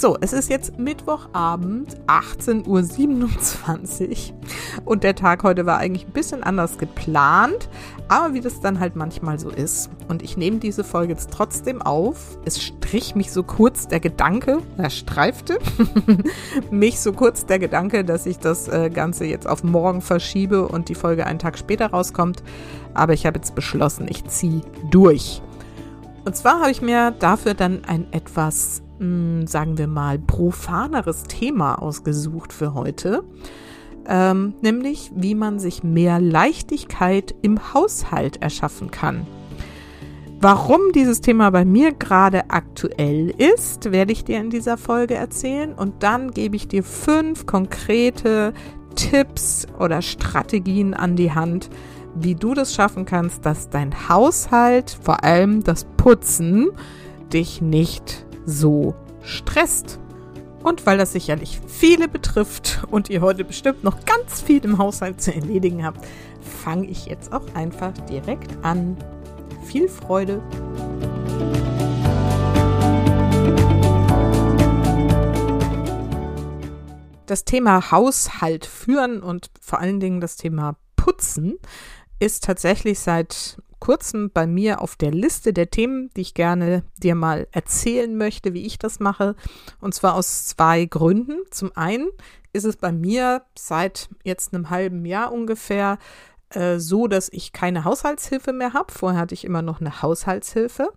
So, es ist jetzt Mittwochabend, 18.27 Uhr und der Tag heute war eigentlich ein bisschen anders geplant, aber wie das dann halt manchmal so ist. Und ich nehme diese Folge jetzt trotzdem auf. Es strich mich so kurz der Gedanke, er streifte mich so kurz der Gedanke, dass ich das äh, Ganze jetzt auf morgen verschiebe und die Folge einen Tag später rauskommt. Aber ich habe jetzt beschlossen, ich ziehe durch. Und zwar habe ich mir dafür dann ein etwas sagen wir mal, profaneres Thema ausgesucht für heute. Ähm, nämlich, wie man sich mehr Leichtigkeit im Haushalt erschaffen kann. Warum dieses Thema bei mir gerade aktuell ist, werde ich dir in dieser Folge erzählen und dann gebe ich dir fünf konkrete Tipps oder Strategien an die Hand, wie du das schaffen kannst, dass dein Haushalt, vor allem das Putzen, dich nicht so stresst. Und weil das sicherlich viele betrifft und ihr heute bestimmt noch ganz viel im Haushalt zu erledigen habt, fange ich jetzt auch einfach direkt an. Viel Freude! Das Thema Haushalt führen und vor allen Dingen das Thema Putzen ist tatsächlich seit kurzem bei mir auf der Liste der Themen, die ich gerne dir mal erzählen möchte, wie ich das mache. Und zwar aus zwei Gründen. Zum einen ist es bei mir seit jetzt einem halben Jahr ungefähr äh, so, dass ich keine Haushaltshilfe mehr habe. Vorher hatte ich immer noch eine Haushaltshilfe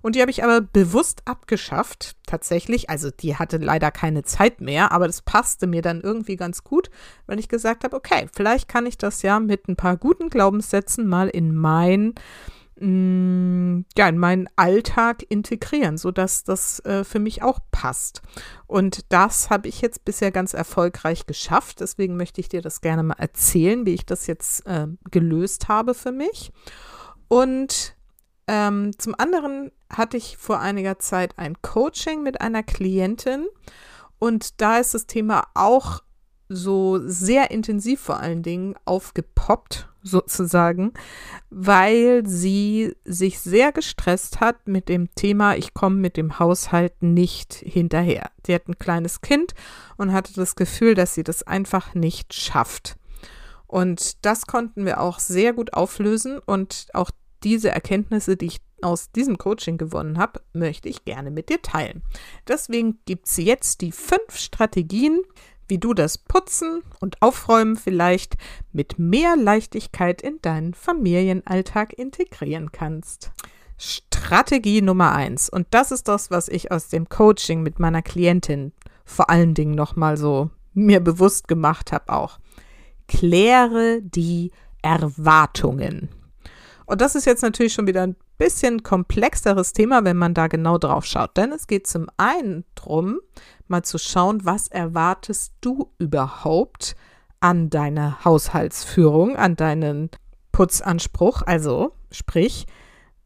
und die habe ich aber bewusst abgeschafft, tatsächlich. Also die hatte leider keine Zeit mehr, aber das passte mir dann irgendwie ganz gut, weil ich gesagt habe, okay, vielleicht kann ich das ja mit ein paar guten Glaubenssätzen mal in mein Mm, ja, in meinen Alltag integrieren, sodass das äh, für mich auch passt. Und das habe ich jetzt bisher ganz erfolgreich geschafft. Deswegen möchte ich dir das gerne mal erzählen, wie ich das jetzt äh, gelöst habe für mich. Und ähm, zum anderen hatte ich vor einiger Zeit ein Coaching mit einer Klientin. Und da ist das Thema auch so sehr intensiv vor allen Dingen aufgepoppt sozusagen, weil sie sich sehr gestresst hat mit dem Thema, ich komme mit dem Haushalt nicht hinterher. Sie hat ein kleines Kind und hatte das Gefühl, dass sie das einfach nicht schafft. Und das konnten wir auch sehr gut auflösen und auch diese Erkenntnisse, die ich aus diesem Coaching gewonnen habe, möchte ich gerne mit dir teilen. Deswegen gibt es jetzt die fünf Strategien, wie du das Putzen und Aufräumen vielleicht mit mehr Leichtigkeit in deinen Familienalltag integrieren kannst. Strategie Nummer eins. Und das ist das, was ich aus dem Coaching mit meiner Klientin vor allen Dingen nochmal so mir bewusst gemacht habe auch. Kläre die Erwartungen. Und das ist jetzt natürlich schon wieder ein bisschen komplexeres Thema, wenn man da genau drauf schaut. Denn es geht zum einen darum, mal zu schauen, was erwartest du überhaupt an deiner Haushaltsführung, an deinen Putzanspruch. Also, sprich,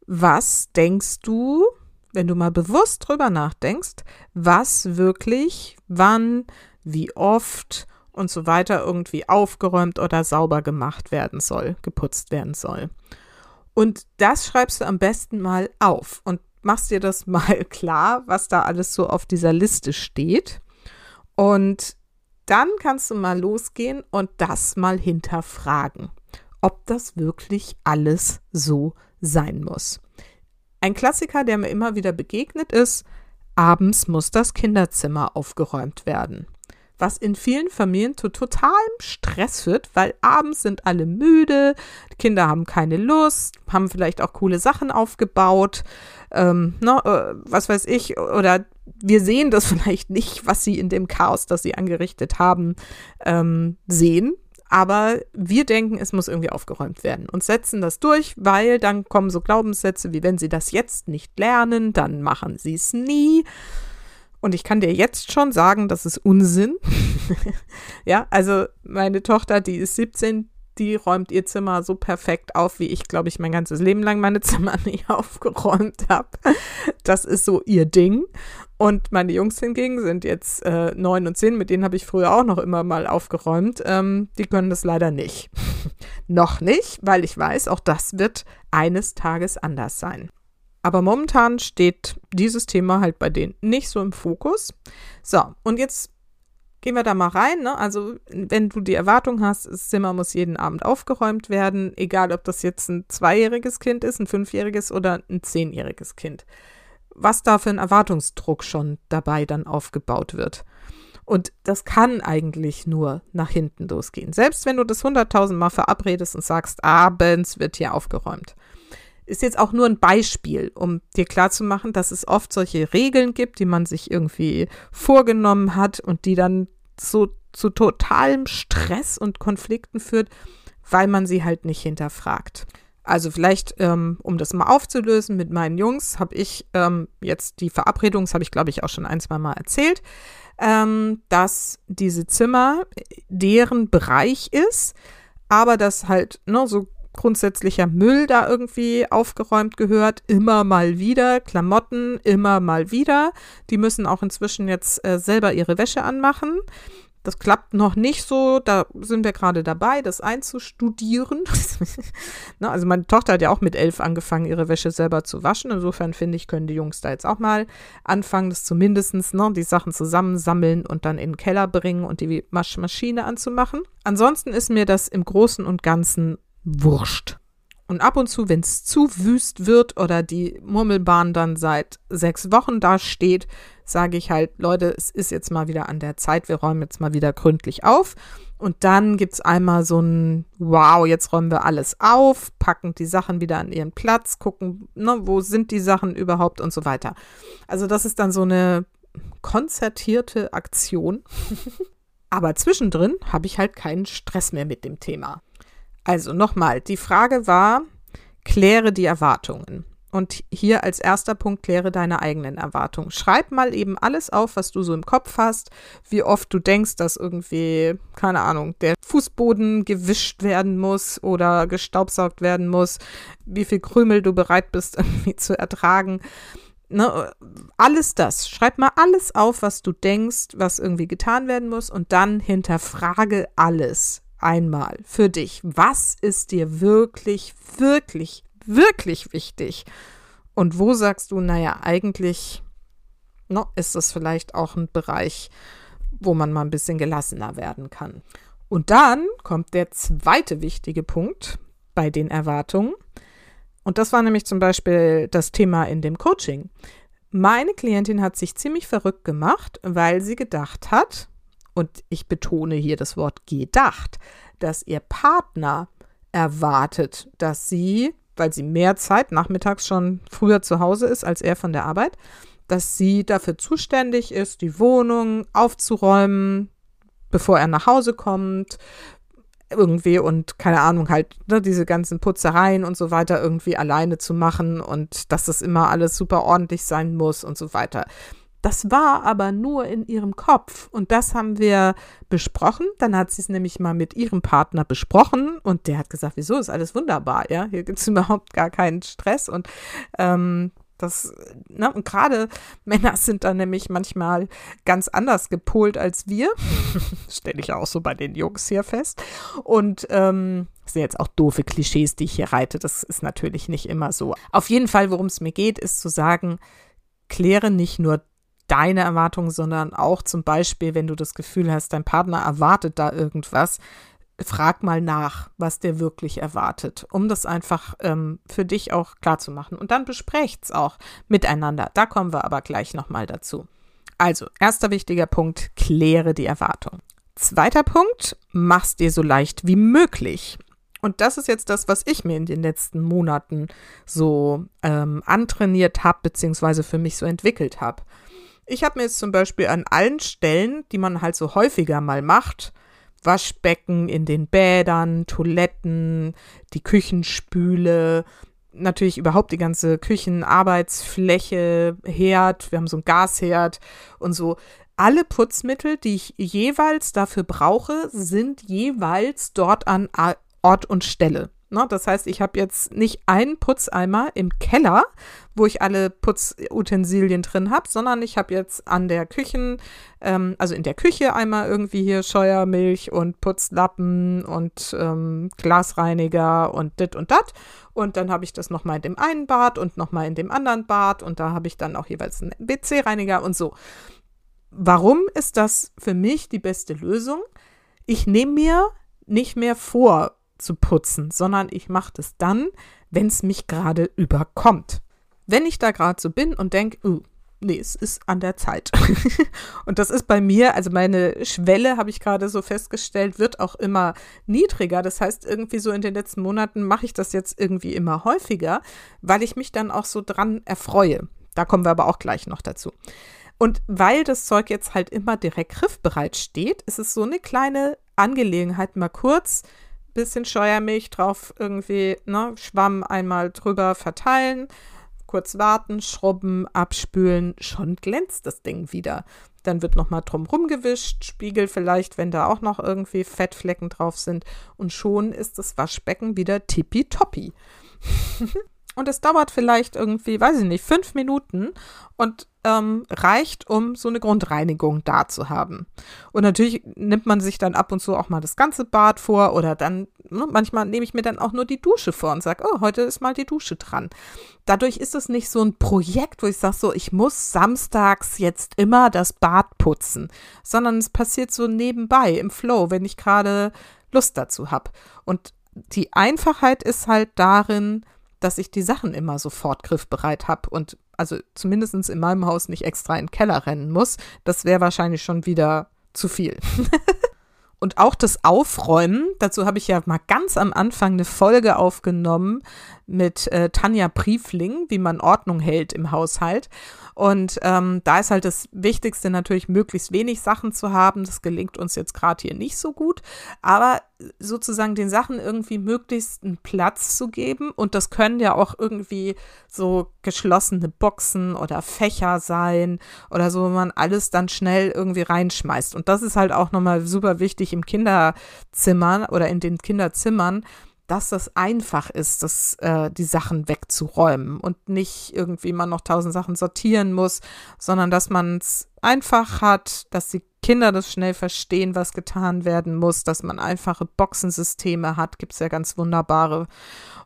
was denkst du, wenn du mal bewusst drüber nachdenkst, was wirklich, wann, wie oft und so weiter irgendwie aufgeräumt oder sauber gemacht werden soll, geputzt werden soll. Und das schreibst du am besten mal auf und machst dir das mal klar, was da alles so auf dieser Liste steht. Und dann kannst du mal losgehen und das mal hinterfragen, ob das wirklich alles so sein muss. Ein Klassiker, der mir immer wieder begegnet ist, abends muss das Kinderzimmer aufgeräumt werden was in vielen Familien zu totalem Stress führt, weil abends sind alle müde, Kinder haben keine Lust, haben vielleicht auch coole Sachen aufgebaut, ähm, ne, äh, was weiß ich, oder wir sehen das vielleicht nicht, was sie in dem Chaos, das sie angerichtet haben, ähm, sehen. Aber wir denken, es muss irgendwie aufgeräumt werden und setzen das durch, weil dann kommen so Glaubenssätze wie, wenn sie das jetzt nicht lernen, dann machen sie es nie. Und ich kann dir jetzt schon sagen, das ist Unsinn. ja, also meine Tochter, die ist 17, die räumt ihr Zimmer so perfekt auf, wie ich, glaube ich, mein ganzes Leben lang meine Zimmer nicht aufgeräumt habe. Das ist so ihr Ding. Und meine Jungs hingegen sind jetzt äh, neun und zehn, mit denen habe ich früher auch noch immer mal aufgeräumt. Ähm, die können das leider nicht. noch nicht, weil ich weiß, auch das wird eines Tages anders sein. Aber momentan steht dieses Thema halt bei denen nicht so im Fokus. So, und jetzt gehen wir da mal rein. Ne? Also, wenn du die Erwartung hast, das Zimmer muss jeden Abend aufgeräumt werden, egal ob das jetzt ein zweijähriges Kind ist, ein fünfjähriges oder ein zehnjähriges Kind was da für ein Erwartungsdruck schon dabei dann aufgebaut wird. Und das kann eigentlich nur nach hinten losgehen. Selbst wenn du das hunderttausendmal verabredest und sagst, abends wird hier aufgeräumt. Ist jetzt auch nur ein Beispiel, um dir klarzumachen, dass es oft solche Regeln gibt, die man sich irgendwie vorgenommen hat und die dann so zu totalem Stress und Konflikten führt, weil man sie halt nicht hinterfragt. Also vielleicht, ähm, um das mal aufzulösen mit meinen Jungs, habe ich ähm, jetzt die Verabredung, das habe ich glaube ich auch schon ein, zwei Mal erzählt, ähm, dass diese Zimmer deren Bereich ist, aber dass halt ne, so grundsätzlicher Müll da irgendwie aufgeräumt gehört, immer mal wieder, Klamotten immer mal wieder. Die müssen auch inzwischen jetzt äh, selber ihre Wäsche anmachen. Das klappt noch nicht so. Da sind wir gerade dabei, das einzustudieren. ne, also meine Tochter hat ja auch mit elf angefangen, ihre Wäsche selber zu waschen. Insofern finde ich, können die Jungs da jetzt auch mal anfangen, das zumindest ne, die Sachen zusammensammeln und dann in den Keller bringen und die Waschmaschine anzumachen. Ansonsten ist mir das im Großen und Ganzen wurscht. Und ab und zu, wenn es zu wüst wird oder die Murmelbahn dann seit sechs Wochen da steht, sage ich halt, Leute, es ist jetzt mal wieder an der Zeit, wir räumen jetzt mal wieder gründlich auf. Und dann gibt es einmal so ein Wow, jetzt räumen wir alles auf, packen die Sachen wieder an ihren Platz, gucken, ne, wo sind die Sachen überhaupt und so weiter. Also das ist dann so eine konzertierte Aktion. Aber zwischendrin habe ich halt keinen Stress mehr mit dem Thema. Also nochmal, die Frage war, kläre die Erwartungen. Und hier als erster Punkt kläre deine eigenen Erwartungen. Schreib mal eben alles auf, was du so im Kopf hast, wie oft du denkst, dass irgendwie, keine Ahnung, der Fußboden gewischt werden muss oder gestaubsaugt werden muss, wie viel Krümel du bereit bist irgendwie zu ertragen. Ne, alles das. Schreib mal alles auf, was du denkst, was irgendwie getan werden muss und dann hinterfrage alles einmal für dich. Was ist dir wirklich, wirklich, wirklich wichtig? Und wo sagst du, naja, eigentlich no, ist das vielleicht auch ein Bereich, wo man mal ein bisschen gelassener werden kann. Und dann kommt der zweite wichtige Punkt bei den Erwartungen. Und das war nämlich zum Beispiel das Thema in dem Coaching. Meine Klientin hat sich ziemlich verrückt gemacht, weil sie gedacht hat, und ich betone hier das Wort gedacht, dass ihr Partner erwartet, dass sie, weil sie mehr Zeit nachmittags schon früher zu Hause ist als er von der Arbeit, dass sie dafür zuständig ist, die Wohnung aufzuräumen, bevor er nach Hause kommt, irgendwie und keine Ahnung, halt ne, diese ganzen Putzereien und so weiter irgendwie alleine zu machen und dass das immer alles super ordentlich sein muss und so weiter. Das war aber nur in ihrem Kopf und das haben wir besprochen. Dann hat sie es nämlich mal mit ihrem Partner besprochen und der hat gesagt, wieso ist alles wunderbar, ja, hier gibt es überhaupt gar keinen Stress und ähm, das, ne, und gerade Männer sind da nämlich manchmal ganz anders gepolt als wir. Stelle ich auch so bei den Jungs hier fest. Und ähm, das sind jetzt auch doofe Klischees, die ich hier reite. Das ist natürlich nicht immer so. Auf jeden Fall, worum es mir geht, ist zu sagen, kläre nicht nur deine Erwartungen, sondern auch zum Beispiel, wenn du das Gefühl hast, dein Partner erwartet da irgendwas, frag mal nach, was der wirklich erwartet, um das einfach ähm, für dich auch klar zu machen. Und dann besprecht's auch miteinander. Da kommen wir aber gleich nochmal dazu. Also, erster wichtiger Punkt, kläre die Erwartung. Zweiter Punkt, mach's dir so leicht wie möglich. Und das ist jetzt das, was ich mir in den letzten Monaten so ähm, antrainiert habe, beziehungsweise für mich so entwickelt habe. Ich habe mir jetzt zum Beispiel an allen Stellen, die man halt so häufiger mal macht, Waschbecken in den Bädern, Toiletten, die Küchenspüle, natürlich überhaupt die ganze Küchenarbeitsfläche, Herd, wir haben so einen Gasherd und so. Alle Putzmittel, die ich jeweils dafür brauche, sind jeweils dort an Ort und Stelle. Ne? Das heißt, ich habe jetzt nicht einen Putzeimer im Keller, wo ich alle Putzutensilien drin habe, sondern ich habe jetzt an der Küchen, ähm, also in der Küche einmal irgendwie hier Scheuermilch und Putzlappen und ähm, Glasreiniger und dit und dat. Und dann habe ich das nochmal in dem einen Bad und nochmal in dem anderen Bad und da habe ich dann auch jeweils einen WC-Reiniger und so. Warum ist das für mich die beste Lösung? Ich nehme mir nicht mehr vor, zu putzen, sondern ich mache das dann, wenn es mich gerade überkommt. Wenn ich da gerade so bin und denke, uh, nee, es ist an der Zeit. und das ist bei mir, also meine Schwelle, habe ich gerade so festgestellt, wird auch immer niedriger. Das heißt, irgendwie so in den letzten Monaten mache ich das jetzt irgendwie immer häufiger, weil ich mich dann auch so dran erfreue. Da kommen wir aber auch gleich noch dazu. Und weil das Zeug jetzt halt immer direkt griffbereit steht, ist es so eine kleine Angelegenheit, mal kurz bisschen Scheuermilch drauf irgendwie, ne, Schwamm einmal drüber verteilen, kurz warten, schrubben, abspülen, schon glänzt das Ding wieder. Dann wird nochmal drumrum gewischt, Spiegel vielleicht, wenn da auch noch irgendwie Fettflecken drauf sind. Und schon ist das Waschbecken wieder tippitoppi. und es dauert vielleicht irgendwie, weiß ich nicht, fünf Minuten und ähm, reicht, um so eine Grundreinigung da zu haben. Und natürlich nimmt man sich dann ab und zu auch mal das ganze Bad vor oder dann, ne, manchmal nehme ich mir dann auch nur die Dusche vor und sage, oh, heute ist mal die Dusche dran. Dadurch ist es nicht so ein Projekt, wo ich sage, so, ich muss samstags jetzt immer das Bad putzen, sondern es passiert so nebenbei im Flow, wenn ich gerade Lust dazu habe. Und die Einfachheit ist halt darin, dass ich die Sachen immer sofort griffbereit habe und also zumindest in meinem Haus nicht extra in den Keller rennen muss. Das wäre wahrscheinlich schon wieder zu viel. Und auch das Aufräumen, dazu habe ich ja mal ganz am Anfang eine Folge aufgenommen mit äh, Tanja Briefling, wie man Ordnung hält im Haushalt. Und ähm, da ist halt das Wichtigste natürlich, möglichst wenig Sachen zu haben. Das gelingt uns jetzt gerade hier nicht so gut. Aber sozusagen den Sachen irgendwie möglichst einen Platz zu geben. Und das können ja auch irgendwie so geschlossene Boxen oder Fächer sein oder so, wo man alles dann schnell irgendwie reinschmeißt. Und das ist halt auch nochmal super wichtig im Kinderzimmer oder in den Kinderzimmern, dass das einfach ist, das, äh, die Sachen wegzuräumen und nicht irgendwie man noch tausend Sachen sortieren muss, sondern dass man es einfach hat, dass die Kinder das schnell verstehen, was getan werden muss, dass man einfache Boxensysteme hat, gibt es ja ganz wunderbare.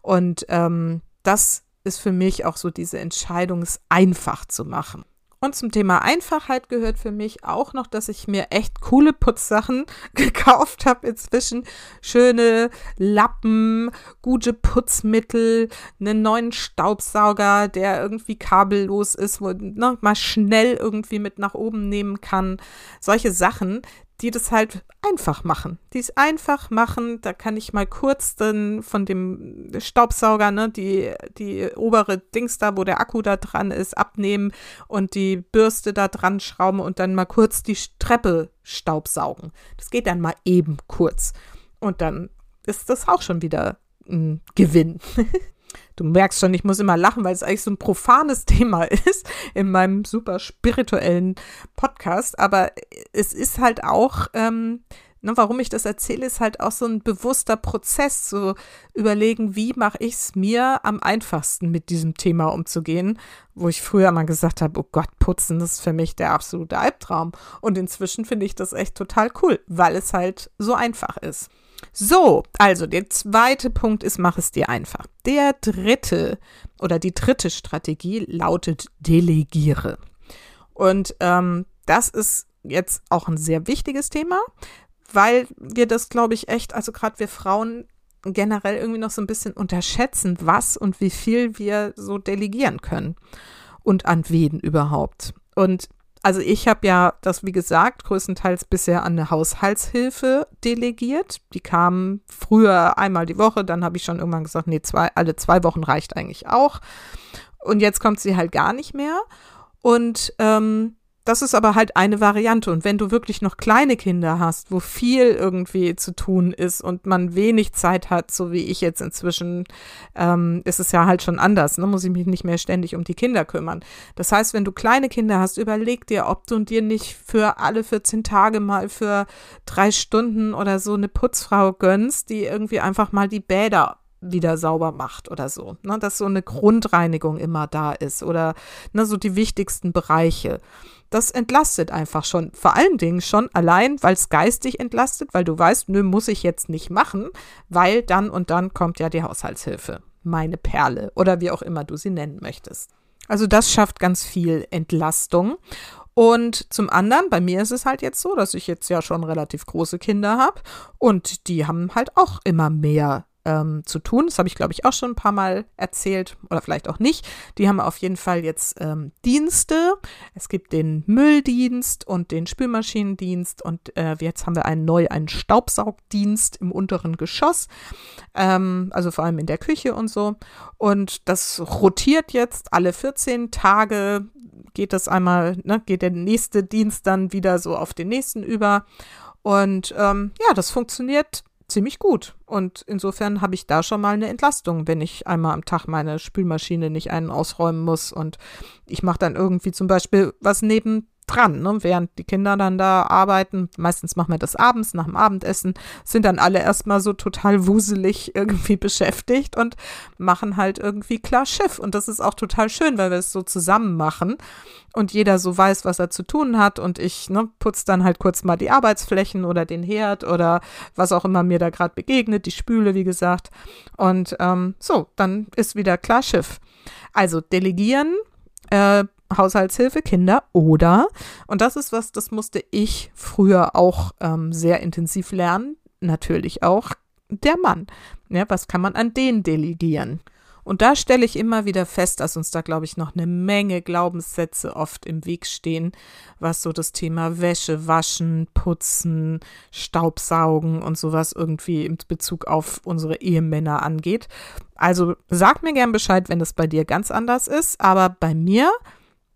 Und ähm, das ist für mich auch so diese Entscheidung, es einfach zu machen. Und zum Thema Einfachheit gehört für mich auch noch, dass ich mir echt coole Putzsachen gekauft habe inzwischen. Schöne Lappen, gute Putzmittel, einen neuen Staubsauger, der irgendwie kabellos ist, wo man ne, mal schnell irgendwie mit nach oben nehmen kann. Solche Sachen, die das halt einfach machen. Die es einfach machen. Da kann ich mal kurz dann von dem Staubsauger, ne, die, die obere Dings da, wo der Akku da dran ist, abnehmen und die Bürste da dran schrauben und dann mal kurz die Treppe staubsaugen. Das geht dann mal eben kurz. Und dann ist das auch schon wieder ein Gewinn. Du merkst schon, ich muss immer lachen, weil es eigentlich so ein profanes Thema ist in meinem super spirituellen Podcast. Aber es ist halt auch, ähm, ne, warum ich das erzähle, ist halt auch so ein bewusster Prozess, zu überlegen, wie mache ich es mir am einfachsten mit diesem Thema umzugehen, wo ich früher mal gesagt habe, oh Gott, putzen, das ist für mich der absolute Albtraum. Und inzwischen finde ich das echt total cool, weil es halt so einfach ist. So, also der zweite Punkt ist, mach es dir einfach. Der dritte oder die dritte Strategie lautet, delegiere. Und ähm, das ist jetzt auch ein sehr wichtiges Thema, weil wir das, glaube ich, echt, also gerade wir Frauen generell irgendwie noch so ein bisschen unterschätzen, was und wie viel wir so delegieren können und an wen überhaupt. Und also ich habe ja das, wie gesagt, größtenteils bisher an eine Haushaltshilfe delegiert. Die kam früher einmal die Woche, dann habe ich schon irgendwann gesagt, nee, zwei, alle zwei Wochen reicht eigentlich auch. Und jetzt kommt sie halt gar nicht mehr. Und ähm, das ist aber halt eine Variante. Und wenn du wirklich noch kleine Kinder hast, wo viel irgendwie zu tun ist und man wenig Zeit hat, so wie ich jetzt inzwischen, ähm, ist es ja halt schon anders. Ne? Muss ich mich nicht mehr ständig um die Kinder kümmern. Das heißt, wenn du kleine Kinder hast, überleg dir, ob du dir nicht für alle 14 Tage mal für drei Stunden oder so eine Putzfrau gönnst, die irgendwie einfach mal die Bäder wieder sauber macht oder so. Ne? Dass so eine Grundreinigung immer da ist oder ne, so die wichtigsten Bereiche. Das entlastet einfach schon. Vor allen Dingen schon allein, weil es geistig entlastet, weil du weißt, nö, muss ich jetzt nicht machen, weil dann und dann kommt ja die Haushaltshilfe. Meine Perle oder wie auch immer du sie nennen möchtest. Also das schafft ganz viel Entlastung. Und zum anderen, bei mir ist es halt jetzt so, dass ich jetzt ja schon relativ große Kinder habe und die haben halt auch immer mehr ähm, zu tun. Das habe ich, glaube ich, auch schon ein paar Mal erzählt oder vielleicht auch nicht. Die haben auf jeden Fall jetzt ähm, Dienste. Es gibt den Mülldienst und den Spülmaschinendienst und äh, jetzt haben wir einen neu einen Staubsaugdienst im unteren Geschoss, ähm, also vor allem in der Küche und so. Und das rotiert jetzt alle 14 Tage. Geht das einmal, ne, geht der nächste Dienst dann wieder so auf den nächsten über. Und ähm, ja, das funktioniert ziemlich gut. Und insofern habe ich da schon mal eine Entlastung, wenn ich einmal am Tag meine Spülmaschine nicht einen ausräumen muss. Und ich mache dann irgendwie zum Beispiel was neben dran, ne? während die Kinder dann da arbeiten. Meistens machen wir das abends nach dem Abendessen, sind dann alle erstmal so total wuselig irgendwie beschäftigt und machen halt irgendwie klar Schiff. Und das ist auch total schön, weil wir es so zusammen machen und jeder so weiß, was er zu tun hat. Und ich ne, putze dann halt kurz mal die Arbeitsflächen oder den Herd oder was auch immer mir da gerade begegnet, die Spüle, wie gesagt. Und ähm, so, dann ist wieder klar Schiff. Also delegieren, äh, Haushaltshilfe, Kinder oder, und das ist was, das musste ich früher auch ähm, sehr intensiv lernen, natürlich auch der Mann. Ja, was kann man an den delegieren? Und da stelle ich immer wieder fest, dass uns da, glaube ich, noch eine Menge Glaubenssätze oft im Weg stehen, was so das Thema Wäsche, Waschen, Putzen, Staubsaugen und sowas irgendwie in Bezug auf unsere Ehemänner angeht. Also sag mir gern Bescheid, wenn es bei dir ganz anders ist, aber bei mir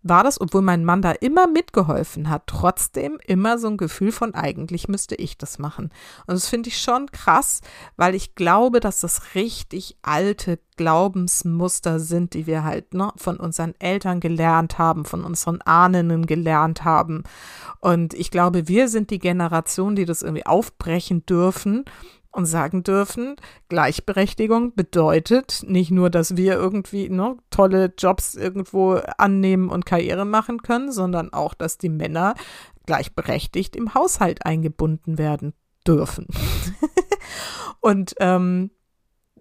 war das, obwohl mein Mann da immer mitgeholfen hat, trotzdem immer so ein Gefühl von, eigentlich müsste ich das machen. Und das finde ich schon krass, weil ich glaube, dass das richtig alte Glaubensmuster sind, die wir halt ne, von unseren Eltern gelernt haben, von unseren Ahnen gelernt haben. Und ich glaube, wir sind die Generation, die das irgendwie aufbrechen dürfen und sagen dürfen, Gleichberechtigung bedeutet nicht nur, dass wir irgendwie ne, tolle Jobs irgendwo annehmen und Karriere machen können, sondern auch, dass die Männer gleichberechtigt im Haushalt eingebunden werden dürfen. und ähm,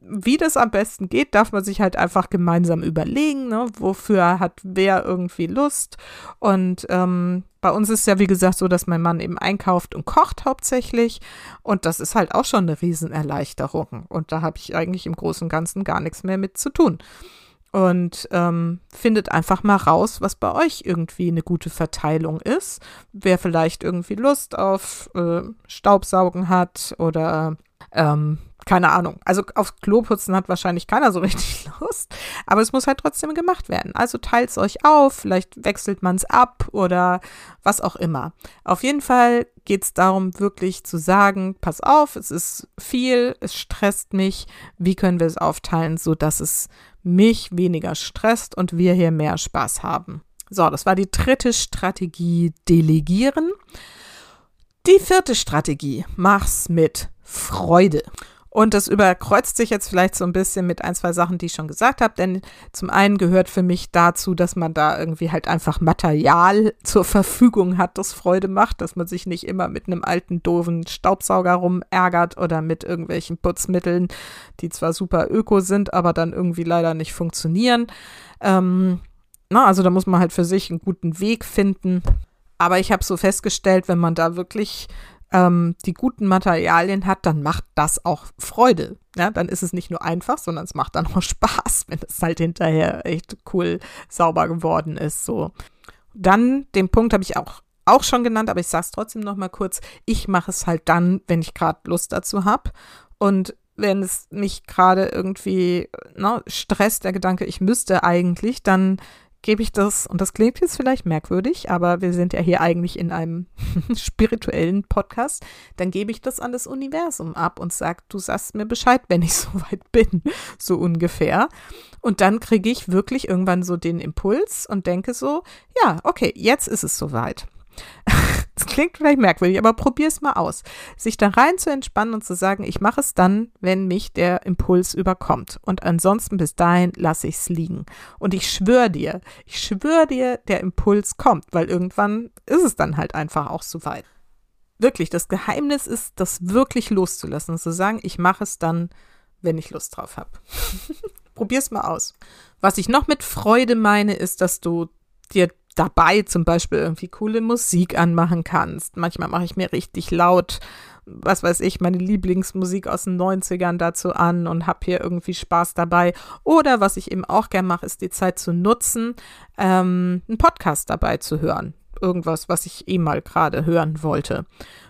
wie das am besten geht, darf man sich halt einfach gemeinsam überlegen, ne? wofür hat wer irgendwie Lust. Und ähm, bei uns ist ja, wie gesagt, so, dass mein Mann eben einkauft und kocht hauptsächlich. Und das ist halt auch schon eine Riesenerleichterung. Und da habe ich eigentlich im Großen und Ganzen gar nichts mehr mit zu tun. Und ähm, findet einfach mal raus, was bei euch irgendwie eine gute Verteilung ist. Wer vielleicht irgendwie Lust auf äh, Staubsaugen hat oder ähm, keine Ahnung. Also aufs Klo putzen hat wahrscheinlich keiner so richtig Lust, aber es muss halt trotzdem gemacht werden. Also teilt es euch auf, vielleicht wechselt man es ab oder was auch immer. Auf jeden Fall geht es darum, wirklich zu sagen, pass auf, es ist viel, es stresst mich, wie können wir es aufteilen, sodass es mich weniger stresst und wir hier mehr Spaß haben. So, das war die dritte Strategie, delegieren. Die vierte Strategie, mach's mit Freude. Und das überkreuzt sich jetzt vielleicht so ein bisschen mit ein, zwei Sachen, die ich schon gesagt habe. Denn zum einen gehört für mich dazu, dass man da irgendwie halt einfach Material zur Verfügung hat, das Freude macht, dass man sich nicht immer mit einem alten, doofen Staubsauger rumärgert oder mit irgendwelchen Putzmitteln, die zwar super öko sind, aber dann irgendwie leider nicht funktionieren. Ähm, na, also da muss man halt für sich einen guten Weg finden. Aber ich habe so festgestellt, wenn man da wirklich ähm, die guten Materialien hat, dann macht das auch Freude. Ja, dann ist es nicht nur einfach, sondern es macht dann auch Spaß, wenn es halt hinterher echt cool sauber geworden ist. So. Dann den Punkt habe ich auch auch schon genannt, aber ich sage es trotzdem noch mal kurz. Ich mache es halt dann, wenn ich gerade Lust dazu habe. Und wenn es mich gerade irgendwie ne, stresst, der Gedanke, ich müsste eigentlich, dann gebe ich das, und das klingt jetzt vielleicht merkwürdig, aber wir sind ja hier eigentlich in einem spirituellen Podcast, dann gebe ich das an das Universum ab und sage, du sagst mir Bescheid, wenn ich soweit bin, so ungefähr. Und dann kriege ich wirklich irgendwann so den Impuls und denke so, ja, okay, jetzt ist es soweit. Das klingt vielleicht merkwürdig, aber probier es mal aus. Sich da rein zu entspannen und zu sagen, ich mache es dann, wenn mich der Impuls überkommt. Und ansonsten bis dahin lasse ich es liegen. Und ich schwöre dir, ich schwöre dir, der Impuls kommt, weil irgendwann ist es dann halt einfach auch so weit. Wirklich, das Geheimnis ist, das wirklich loszulassen und zu sagen, ich mache es dann, wenn ich Lust drauf habe. Probier's mal aus. Was ich noch mit Freude meine, ist, dass du dir dabei zum Beispiel irgendwie coole Musik anmachen kannst. Manchmal mache ich mir richtig laut, was weiß ich, meine Lieblingsmusik aus den 90ern dazu an und habe hier irgendwie Spaß dabei. Oder was ich eben auch gern mache, ist die Zeit zu nutzen, ähm, einen Podcast dabei zu hören. Irgendwas, was ich eh mal gerade hören wollte.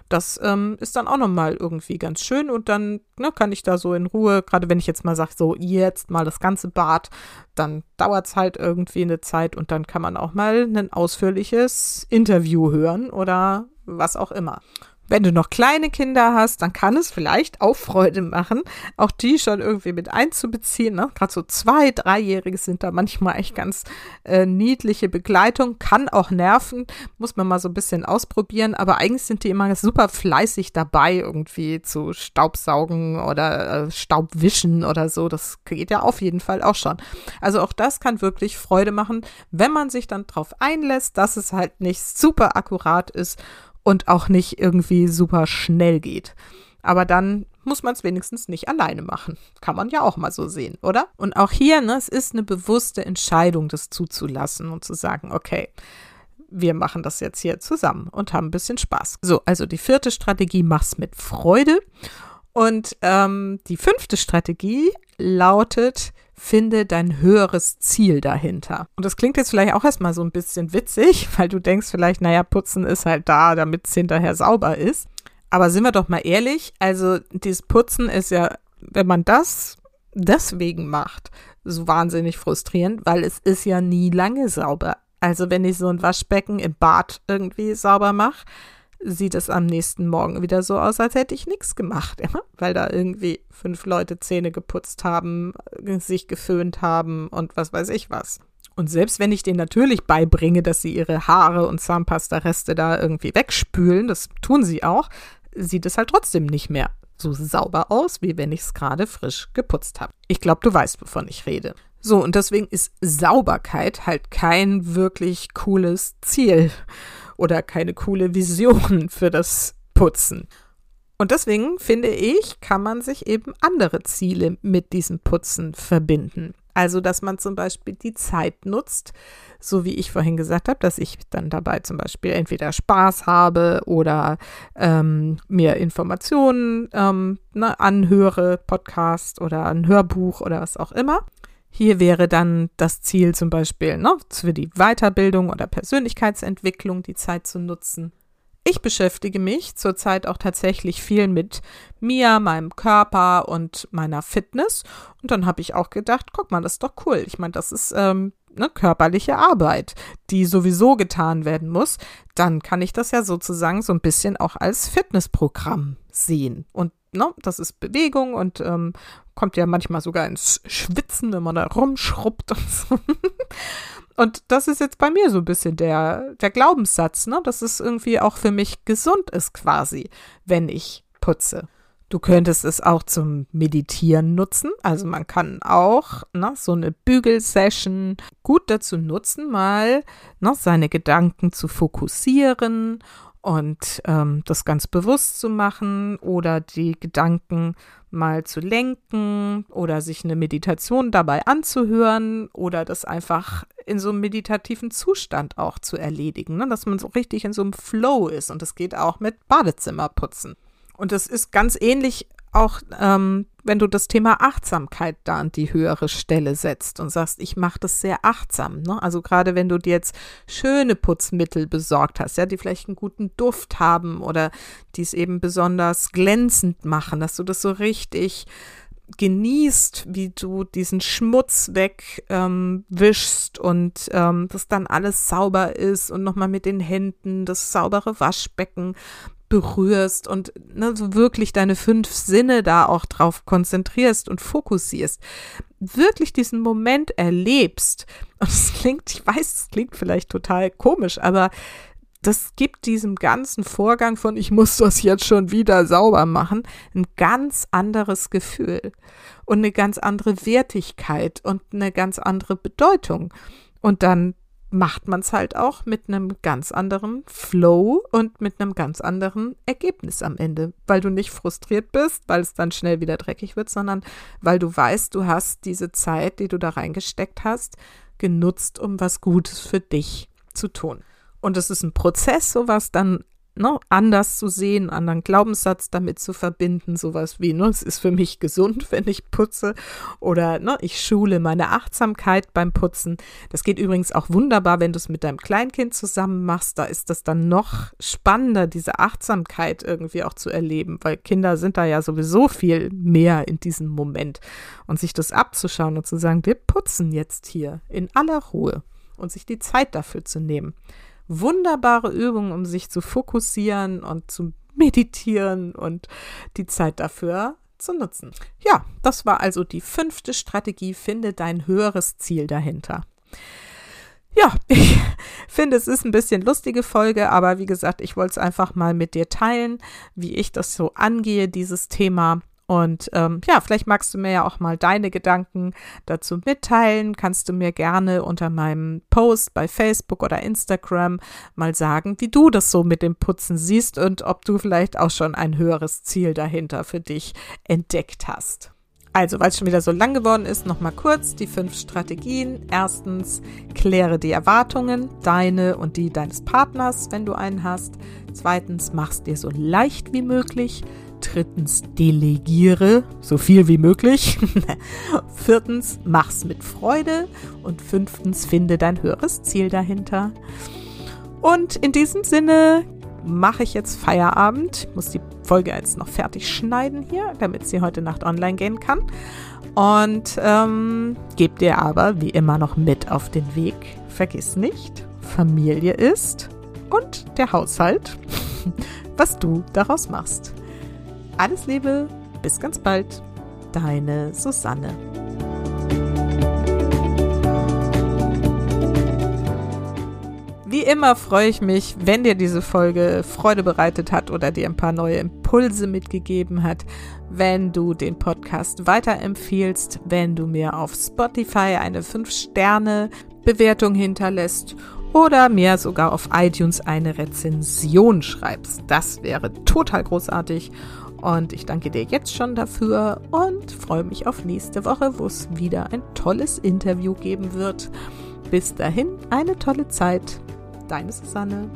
Das ähm, ist dann auch nochmal irgendwie ganz schön und dann ne, kann ich da so in Ruhe, gerade wenn ich jetzt mal sage, so jetzt mal das ganze Bad, dann dauert es halt irgendwie eine Zeit und dann kann man auch mal ein ausführliches Interview hören oder was auch immer. Wenn du noch kleine Kinder hast, dann kann es vielleicht auch Freude machen, auch die schon irgendwie mit einzubeziehen. Ne? Gerade so zwei, dreijährige sind da manchmal echt ganz äh, niedliche Begleitung, kann auch nerven, muss man mal so ein bisschen ausprobieren, aber eigentlich sind die immer super fleißig dabei, irgendwie zu Staubsaugen oder äh, Staubwischen oder so. Das geht ja auf jeden Fall auch schon. Also auch das kann wirklich Freude machen, wenn man sich dann drauf einlässt, dass es halt nicht super akkurat ist und auch nicht irgendwie super schnell geht. Aber dann muss man es wenigstens nicht alleine machen. Kann man ja auch mal so sehen, oder? Und auch hier, ne, es ist eine bewusste Entscheidung, das zuzulassen und zu sagen, okay, wir machen das jetzt hier zusammen und haben ein bisschen Spaß. So, also die vierte Strategie, mach's mit Freude. Und ähm, die fünfte Strategie lautet, finde dein höheres Ziel dahinter. Und das klingt jetzt vielleicht auch erstmal so ein bisschen witzig, weil du denkst vielleicht, naja, putzen ist halt da, damit es hinterher sauber ist. Aber sind wir doch mal ehrlich, also dieses Putzen ist ja, wenn man das deswegen macht, so wahnsinnig frustrierend, weil es ist ja nie lange sauber. Also wenn ich so ein Waschbecken im Bad irgendwie sauber mache, sieht es am nächsten Morgen wieder so aus, als hätte ich nichts gemacht, ja? weil da irgendwie fünf Leute Zähne geputzt haben, sich geföhnt haben und was weiß ich was. Und selbst wenn ich denen natürlich beibringe, dass sie ihre Haare und Zahnpasta-Reste da irgendwie wegspülen, das tun sie auch, sieht es halt trotzdem nicht mehr so sauber aus, wie wenn ich es gerade frisch geputzt habe. Ich glaube, du weißt, wovon ich rede. So, und deswegen ist Sauberkeit halt kein wirklich cooles Ziel oder keine coole Vision für das Putzen. Und deswegen finde ich, kann man sich eben andere Ziele mit diesem Putzen verbinden. Also, dass man zum Beispiel die Zeit nutzt, so wie ich vorhin gesagt habe, dass ich dann dabei zum Beispiel entweder Spaß habe oder ähm, mir Informationen ähm, ne, anhöre, Podcast oder ein Hörbuch oder was auch immer. Hier wäre dann das Ziel zum Beispiel ne, für die Weiterbildung oder Persönlichkeitsentwicklung die Zeit zu nutzen. Ich beschäftige mich zurzeit auch tatsächlich viel mit mir, meinem Körper und meiner Fitness. Und dann habe ich auch gedacht, guck mal, das ist doch cool. Ich meine, das ist ähm, eine körperliche Arbeit, die sowieso getan werden muss. Dann kann ich das ja sozusagen so ein bisschen auch als Fitnessprogramm sehen. Und ne, das ist Bewegung und ähm, kommt ja manchmal sogar ins Schwitzen, wenn man da rumschrubbt und so. Und das ist jetzt bei mir so ein bisschen der, der Glaubenssatz, ne, dass es irgendwie auch für mich gesund ist quasi, wenn ich putze. Du könntest es auch zum Meditieren nutzen. Also man kann auch ne, so eine Bügelsession gut dazu nutzen, mal ne, seine Gedanken zu fokussieren und ähm, das ganz bewusst zu machen oder die Gedanken mal zu lenken oder sich eine Meditation dabei anzuhören oder das einfach in so einem meditativen Zustand auch zu erledigen, ne? dass man so richtig in so einem Flow ist und das geht auch mit Badezimmerputzen. Und das ist ganz ähnlich auch ähm, wenn du das Thema Achtsamkeit da an die höhere Stelle setzt und sagst, ich mache das sehr achtsam. Ne? Also gerade wenn du dir jetzt schöne Putzmittel besorgt hast, ja, die vielleicht einen guten Duft haben oder die es eben besonders glänzend machen, dass du das so richtig genießt, wie du diesen Schmutz wegwischst ähm, und ähm, das dann alles sauber ist und nochmal mit den Händen das saubere Waschbecken berührst und ne, so wirklich deine fünf Sinne da auch drauf konzentrierst und fokussierst, wirklich diesen Moment erlebst. Und es klingt, ich weiß, es klingt vielleicht total komisch, aber das gibt diesem ganzen Vorgang von ich muss das jetzt schon wieder sauber machen ein ganz anderes Gefühl und eine ganz andere Wertigkeit und eine ganz andere Bedeutung. Und dann macht man es halt auch mit einem ganz anderen Flow und mit einem ganz anderen Ergebnis am Ende, weil du nicht frustriert bist, weil es dann schnell wieder dreckig wird, sondern weil du weißt, du hast diese Zeit, die du da reingesteckt hast, genutzt, um was Gutes für dich zu tun. Und es ist ein Prozess, sowas dann ne, anders zu sehen, einen anderen Glaubenssatz damit zu verbinden, sowas wie, ne, es ist für mich gesund, wenn ich putze. Oder ne, ich schule meine Achtsamkeit beim Putzen. Das geht übrigens auch wunderbar, wenn du es mit deinem Kleinkind zusammen machst, da ist das dann noch spannender, diese Achtsamkeit irgendwie auch zu erleben, weil Kinder sind da ja sowieso viel mehr in diesem Moment. Und sich das abzuschauen und zu sagen, wir putzen jetzt hier in aller Ruhe und sich die Zeit dafür zu nehmen wunderbare Übung, um sich zu fokussieren und zu meditieren und die Zeit dafür zu nutzen. Ja, das war also die fünfte Strategie. Finde dein höheres Ziel dahinter. Ja, ich finde, es ist ein bisschen lustige Folge, aber wie gesagt, ich wollte es einfach mal mit dir teilen, wie ich das so angehe, dieses Thema. Und ähm, ja, vielleicht magst du mir ja auch mal deine Gedanken dazu mitteilen. Kannst du mir gerne unter meinem Post bei Facebook oder Instagram mal sagen, wie du das so mit dem Putzen siehst und ob du vielleicht auch schon ein höheres Ziel dahinter für dich entdeckt hast. Also, weil es schon wieder so lang geworden ist, nochmal kurz die fünf Strategien. Erstens, kläre die Erwartungen, deine und die deines Partners, wenn du einen hast. Zweitens, mach's dir so leicht wie möglich. Drittens, delegiere so viel wie möglich. Viertens, mach's mit Freude. Und fünftens, finde dein höheres Ziel dahinter. Und in diesem Sinne mache ich jetzt Feierabend. Ich muss die Folge jetzt noch fertig schneiden hier, damit sie heute Nacht online gehen kann. Und ähm, gebe dir aber wie immer noch mit auf den Weg. Vergiss nicht, Familie ist und der Haushalt, was du daraus machst. Alles Liebe, bis ganz bald. Deine Susanne. Wie immer freue ich mich, wenn dir diese Folge Freude bereitet hat oder dir ein paar neue Impulse mitgegeben hat, wenn du den Podcast weiterempfiehlst, wenn du mir auf Spotify eine 5-Sterne-Bewertung hinterlässt oder mir sogar auf iTunes eine Rezension schreibst. Das wäre total großartig und ich danke dir jetzt schon dafür und freue mich auf nächste Woche, wo es wieder ein tolles Interview geben wird. Bis dahin eine tolle Zeit. Deine Susanne.